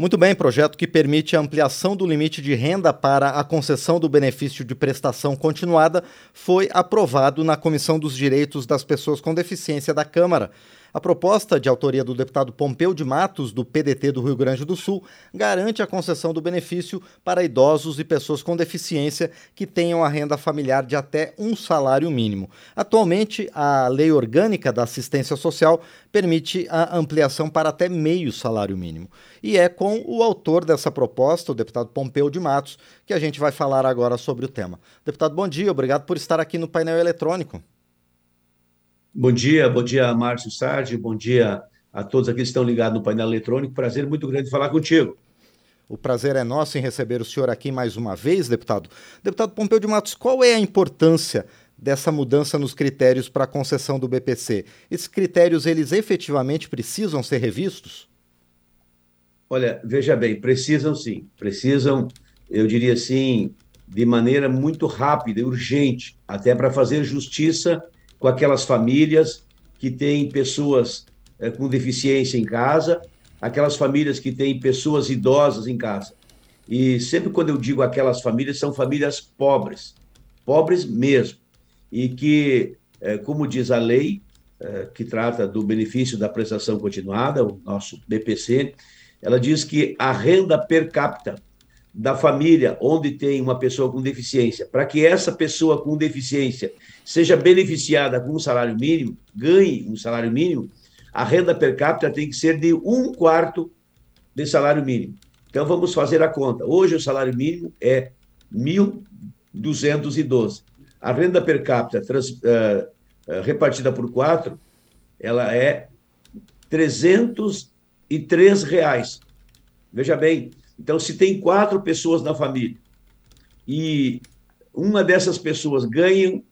Muito bem, projeto que permite a ampliação do limite de renda para a concessão do benefício de prestação continuada foi aprovado na Comissão dos Direitos das Pessoas com Deficiência da Câmara. A proposta, de autoria do deputado Pompeu de Matos, do PDT do Rio Grande do Sul, garante a concessão do benefício para idosos e pessoas com deficiência que tenham a renda familiar de até um salário mínimo. Atualmente, a Lei Orgânica da Assistência Social permite a ampliação para até meio salário mínimo. E é com o autor dessa proposta, o deputado Pompeu de Matos, que a gente vai falar agora sobre o tema. Deputado, bom dia, obrigado por estar aqui no painel eletrônico. Bom dia, bom dia, Márcio Sardi, bom dia a todos aqui que estão ligados no painel eletrônico. Prazer muito grande falar contigo. O prazer é nosso em receber o senhor aqui mais uma vez, deputado. Deputado Pompeu de Matos, qual é a importância dessa mudança nos critérios para a concessão do BPC? Esses critérios, eles efetivamente precisam ser revistos? Olha, veja bem, precisam sim. Precisam, eu diria assim, de maneira muito rápida e urgente, até para fazer justiça com aquelas famílias que têm pessoas é, com deficiência em casa, aquelas famílias que têm pessoas idosas em casa. E sempre quando eu digo aquelas famílias, são famílias pobres, pobres mesmo, e que, é, como diz a lei, é, que trata do benefício da prestação continuada, o nosso BPC, ela diz que a renda per capita da família onde tem uma pessoa com deficiência, para que essa pessoa com deficiência seja beneficiada com um salário mínimo, ganhe um salário mínimo, a renda per capita tem que ser de um quarto de salário mínimo. Então vamos fazer a conta. Hoje o salário mínimo é 1.212. A renda per capita trans, uh, uh, repartida por quatro, ela é 303 reais. Veja bem, então, se tem quatro pessoas na família e uma dessas pessoas ganha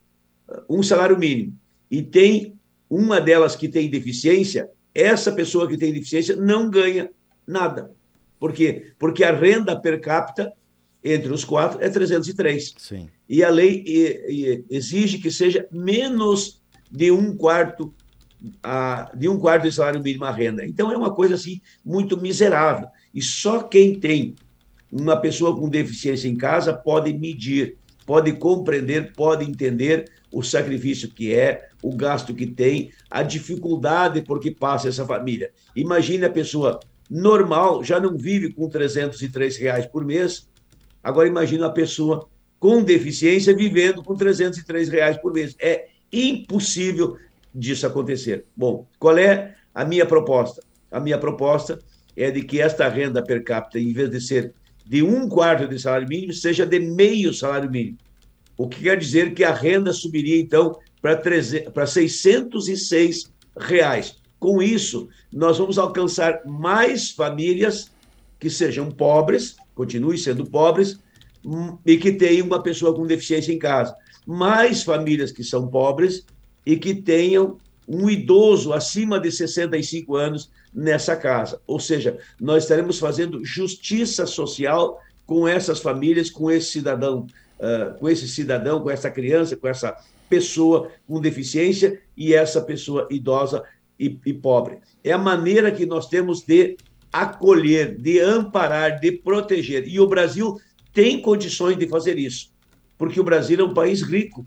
um salário mínimo e tem uma delas que tem deficiência, essa pessoa que tem deficiência não ganha nada. Por quê? Porque a renda per capita entre os quatro é 303. Sim. E a lei exige que seja menos de um quarto a, de um quarto de salário mínimo a renda. Então é uma coisa assim muito miserável. E só quem tem uma pessoa com deficiência em casa pode medir, pode compreender, pode entender o sacrifício que é, o gasto que tem, a dificuldade por que passa essa família. Imagine a pessoa normal, já não vive com 303 reais por mês, agora imagine a pessoa com deficiência vivendo com 303 reais por mês. É impossível disso acontecer. Bom, qual é a minha proposta? A minha proposta é de que esta renda per capita, em vez de ser de um quarto de salário mínimo, seja de meio salário mínimo. O que quer dizer que a renda subiria, então, para 606 reais. Com isso, nós vamos alcançar mais famílias que sejam pobres, continuem sendo pobres, e que tenham uma pessoa com deficiência em casa. Mais famílias que são pobres e que tenham um idoso acima de 65 anos nessa casa. Ou seja, nós estaremos fazendo justiça social com essas famílias, com esse cidadão, uh, com esse cidadão, com essa criança, com essa pessoa com deficiência e essa pessoa idosa e, e pobre. É a maneira que nós temos de acolher, de amparar, de proteger. E o Brasil tem condições de fazer isso, porque o Brasil é um país rico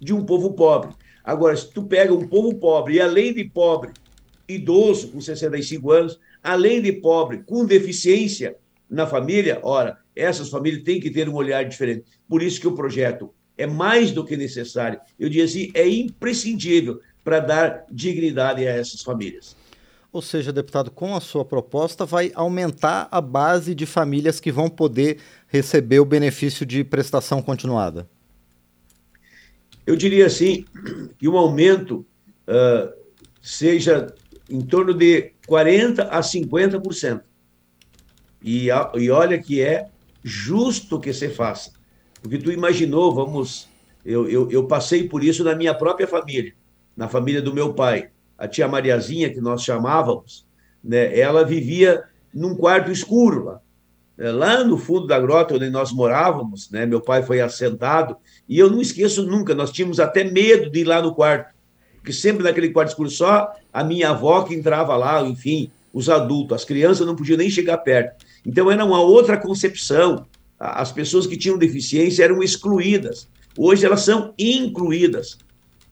de um povo pobre. Agora, se tu pega um povo pobre, e além de pobre, idoso com 65 anos, além de pobre, com deficiência na família, ora, essas famílias têm que ter um olhar diferente. Por isso que o projeto é mais do que necessário, eu diria assim, é imprescindível para dar dignidade a essas famílias. Ou seja, deputado, com a sua proposta, vai aumentar a base de famílias que vão poder receber o benefício de prestação continuada eu diria assim, que o aumento uh, seja em torno de 40% a 50%. E, e olha que é justo que se faça. Porque tu imaginou, vamos. Eu, eu, eu passei por isso na minha própria família, na família do meu pai. A tia Mariazinha, que nós chamávamos, né, ela vivia num quarto escuro lá. É, lá no fundo da grota onde nós morávamos, né, meu pai foi assentado, e eu não esqueço nunca, nós tínhamos até medo de ir lá no quarto, porque sempre naquele quarto escuro só a minha avó que entrava lá, enfim, os adultos, as crianças não podiam nem chegar perto. Então, era uma outra concepção. As pessoas que tinham deficiência eram excluídas. Hoje, elas são incluídas.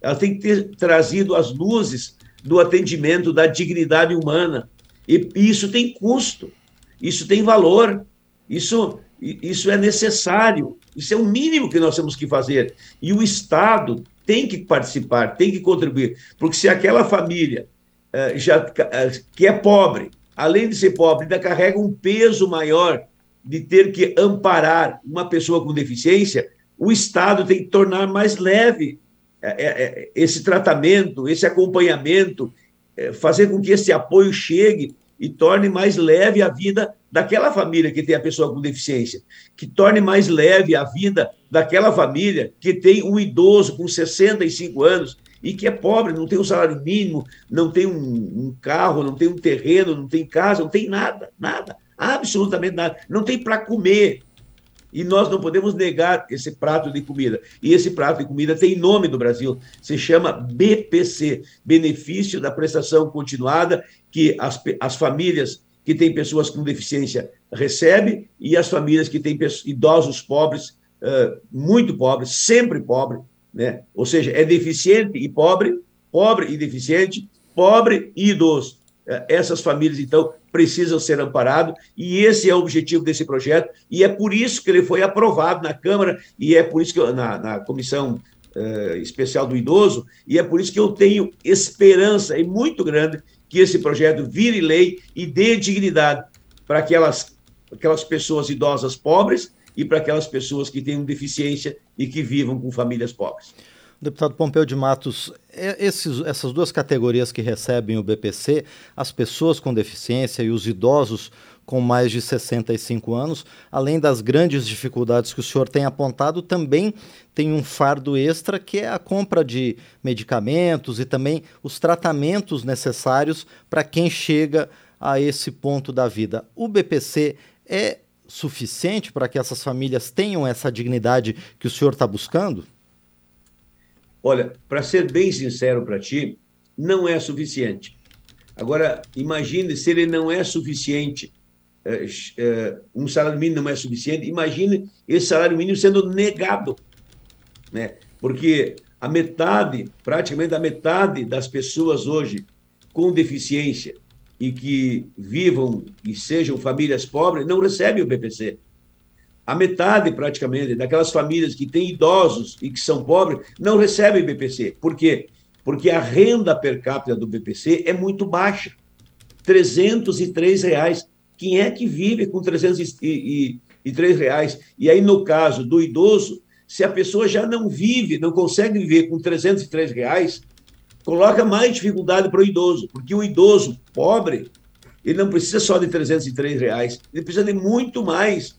Elas têm que ter trazido as luzes do atendimento, da dignidade humana. E isso tem custo, isso tem valor, isso, isso é necessário, isso é o mínimo que nós temos que fazer. E o Estado tem que participar, tem que contribuir, porque se aquela família uh, já uh, que é pobre, além de ser pobre, ainda carrega um peso maior de ter que amparar uma pessoa com deficiência, o Estado tem que tornar mais leve uh, esse tratamento, esse acompanhamento, fazer com que esse apoio chegue e torne mais leve a vida daquela família que tem a pessoa com deficiência, que torne mais leve a vida daquela família que tem um idoso com 65 anos e que é pobre, não tem um salário mínimo, não tem um, um carro, não tem um terreno, não tem casa, não tem nada, nada, absolutamente nada, não tem para comer. E nós não podemos negar esse prato de comida. E esse prato de comida tem nome no Brasil, se chama BPC Benefício da Prestação Continuada, que as, as famílias que têm pessoas com deficiência recebem e as famílias que têm idosos pobres, uh, muito pobres, sempre pobres, né? ou seja, é deficiente e pobre, pobre e deficiente, pobre e idoso. Uh, essas famílias, então, precisam ser amparados, e esse é o objetivo desse projeto, e é por isso que ele foi aprovado na Câmara, e é por isso que eu, na, na Comissão uh, Especial do Idoso, e é por isso que eu tenho esperança, e muito grande, que esse projeto vire lei e dê dignidade para aquelas, aquelas pessoas idosas pobres e para aquelas pessoas que tenham deficiência e que vivam com famílias pobres. Deputado Pompeu de Matos, é, esses, essas duas categorias que recebem o BPC, as pessoas com deficiência e os idosos com mais de 65 anos, além das grandes dificuldades que o senhor tem apontado, também tem um fardo extra que é a compra de medicamentos e também os tratamentos necessários para quem chega a esse ponto da vida. O BPC é suficiente para que essas famílias tenham essa dignidade que o senhor está buscando? Olha, para ser bem sincero para ti, não é suficiente. Agora, imagine se ele não é suficiente, é, é, um salário mínimo não é suficiente, imagine esse salário mínimo sendo negado. Né? Porque a metade, praticamente a metade das pessoas hoje com deficiência e que vivam e sejam famílias pobres não recebem o BPC a metade praticamente daquelas famílias que têm idosos e que são pobres não recebem BPC. Por quê? Porque a renda per capita do BPC é muito baixa. 303 reais. Quem é que vive com 303 reais? E aí, no caso do idoso, se a pessoa já não vive, não consegue viver com 303 reais, coloca mais dificuldade para o idoso, porque o idoso pobre, ele não precisa só de 303 reais, ele precisa de muito mais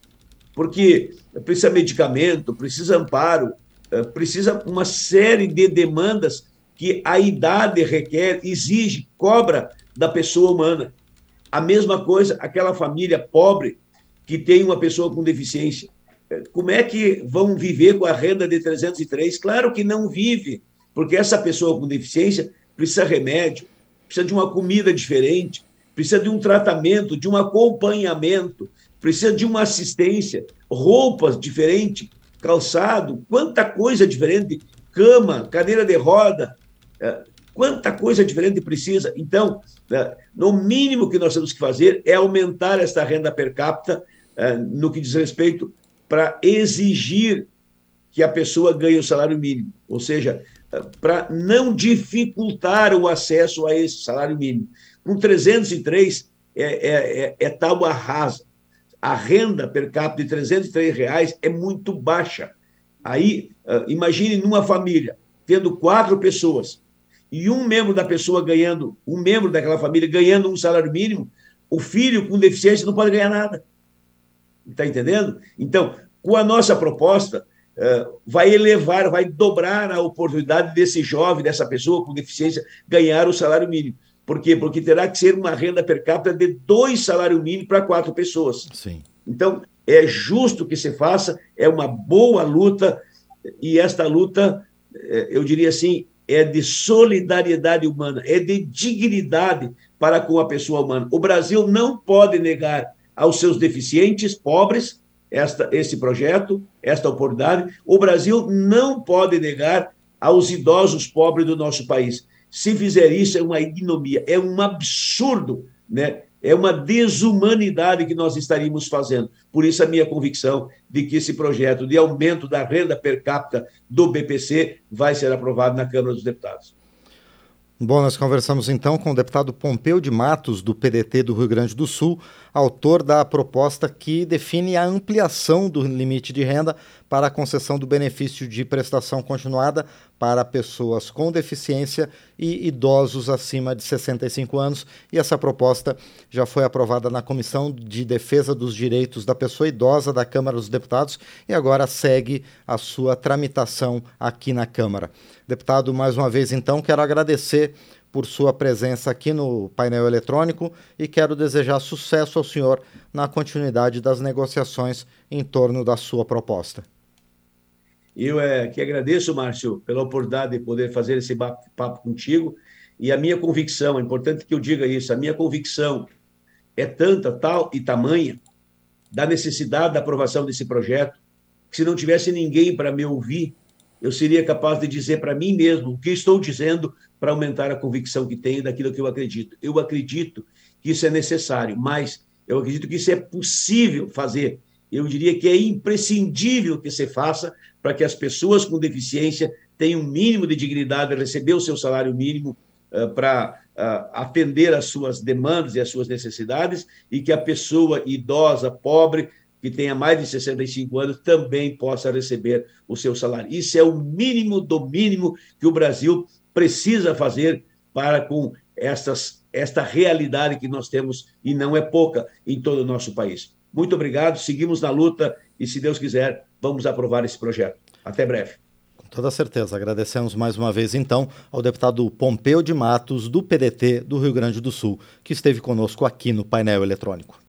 porque precisa medicamento, precisa amparo, eh, precisa uma série de demandas que a idade requer, exige, cobra da pessoa humana. A mesma coisa, aquela família pobre que tem uma pessoa com deficiência. Eh, como é que vão viver com a renda de 303? Claro que não vive, porque essa pessoa com deficiência precisa de remédio, precisa de uma comida diferente, precisa de um tratamento, de um acompanhamento, precisa de uma assistência, roupas diferentes, calçado, quanta coisa diferente, cama, cadeira de roda, é, quanta coisa diferente precisa. Então, é, no mínimo que nós temos que fazer é aumentar esta renda per capita é, no que diz respeito para exigir que a pessoa ganhe o salário mínimo, ou seja, para não dificultar o acesso a esse salário mínimo. Com 303 é, é, é, é rasa a renda per capita de 303 reais é muito baixa. Aí, uh, imagine numa família, tendo quatro pessoas, e um membro da pessoa ganhando, um membro daquela família ganhando um salário mínimo, o filho com deficiência não pode ganhar nada. Está entendendo? Então, com a nossa proposta, uh, vai elevar, vai dobrar a oportunidade desse jovem, dessa pessoa com deficiência, ganhar o salário mínimo. Por quê? Porque terá que ser uma renda per capita de dois salários mínimos para quatro pessoas. Sim. Então, é justo que se faça, é uma boa luta, e esta luta, é, eu diria assim, é de solidariedade humana, é de dignidade para com a pessoa humana. O Brasil não pode negar aos seus deficientes, pobres, esta, esse projeto, esta oportunidade. O Brasil não pode negar aos idosos pobres do nosso país. Se fizer isso, é uma ignomia, é um absurdo, né? é uma desumanidade que nós estaríamos fazendo. Por isso, a minha convicção de que esse projeto de aumento da renda per capita do BPC vai ser aprovado na Câmara dos Deputados. Bom, nós conversamos então com o deputado Pompeu de Matos, do PDT do Rio Grande do Sul, autor da proposta que define a ampliação do limite de renda para a concessão do benefício de prestação continuada para pessoas com deficiência e idosos acima de 65 anos. E essa proposta já foi aprovada na Comissão de Defesa dos Direitos da Pessoa Idosa da Câmara dos Deputados e agora segue a sua tramitação aqui na Câmara. Deputado, mais uma vez então, quero agradecer por sua presença aqui no painel eletrônico e quero desejar sucesso ao senhor na continuidade das negociações em torno da sua proposta. Eu é, que agradeço, Márcio, pela oportunidade de poder fazer esse papo contigo. E a minha convicção, é importante que eu diga isso, a minha convicção é tanta, tal e tamanha da necessidade da aprovação desse projeto, que se não tivesse ninguém para me ouvir, eu seria capaz de dizer para mim mesmo o que estou dizendo para aumentar a convicção que tenho daquilo que eu acredito. Eu acredito que isso é necessário, mas eu acredito que isso é possível fazer. Eu diria que é imprescindível que se faça para que as pessoas com deficiência tenham um mínimo de dignidade, receber o seu salário mínimo uh, para uh, atender às suas demandas e às suas necessidades, e que a pessoa idosa, pobre, que tenha mais de 65 anos também possa receber o seu salário. Isso é o mínimo do mínimo que o Brasil precisa fazer para com essas, esta realidade que nós temos, e não é pouca, em todo o nosso país. Muito obrigado, seguimos na luta e, se Deus quiser, vamos aprovar esse projeto. Até breve. Com toda certeza. Agradecemos mais uma vez, então, ao deputado Pompeu de Matos, do PDT do Rio Grande do Sul, que esteve conosco aqui no painel eletrônico.